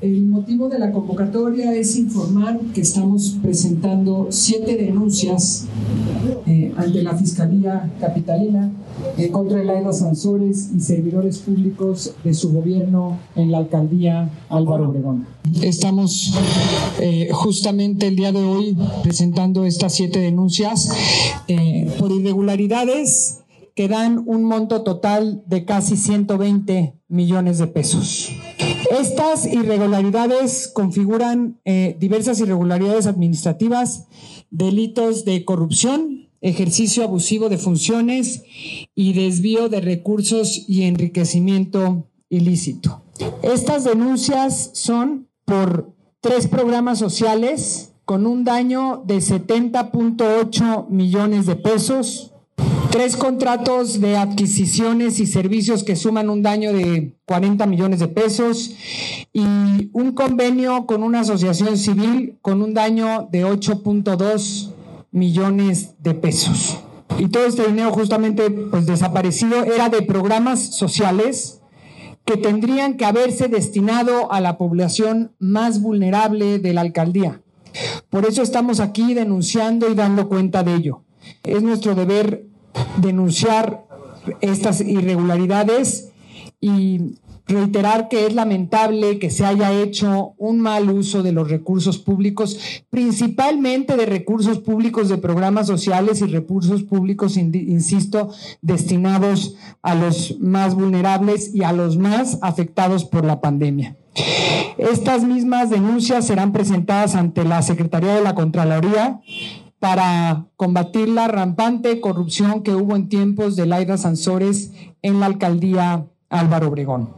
El motivo de la convocatoria es informar que estamos presentando siete denuncias eh, ante la Fiscalía Capitalina eh, contra Elaida Sansores y servidores públicos de su gobierno en la alcaldía Álvaro Obregón. Estamos eh, justamente el día de hoy presentando estas siete denuncias por irregularidades que dan un monto total de casi 120 millones de pesos. Estas irregularidades configuran eh, diversas irregularidades administrativas, delitos de corrupción, ejercicio abusivo de funciones y desvío de recursos y enriquecimiento ilícito. Estas denuncias son por tres programas sociales con un daño de 70.8 millones de pesos, Tres contratos de adquisiciones y servicios que suman un daño de 40 millones de pesos y un convenio con una asociación civil con un daño de 8.2 millones de pesos. Y todo este dinero justamente pues desaparecido era de programas sociales que tendrían que haberse destinado a la población más vulnerable de la alcaldía. Por eso estamos aquí denunciando y dando cuenta de ello. Es nuestro deber denunciar estas irregularidades y reiterar que es lamentable que se haya hecho un mal uso de los recursos públicos, principalmente de recursos públicos de programas sociales y recursos públicos, insisto, destinados a los más vulnerables y a los más afectados por la pandemia. Estas mismas denuncias serán presentadas ante la Secretaría de la Contraloría para combatir la rampante corrupción que hubo en tiempos de Laida Sansores en la alcaldía Álvaro Obregón.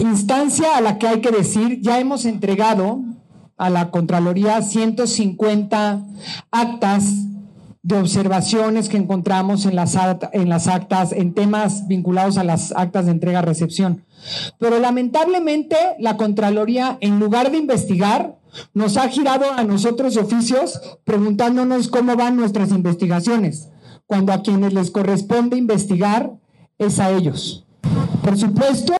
Instancia a la que hay que decir, ya hemos entregado a la Contraloría 150 actas de observaciones que encontramos en las, en las actas, en temas vinculados a las actas de entrega-recepción. Pero lamentablemente la Contraloría, en lugar de investigar, nos ha girado a nosotros oficios preguntándonos cómo van nuestras investigaciones, cuando a quienes les corresponde investigar es a ellos. Por supuesto,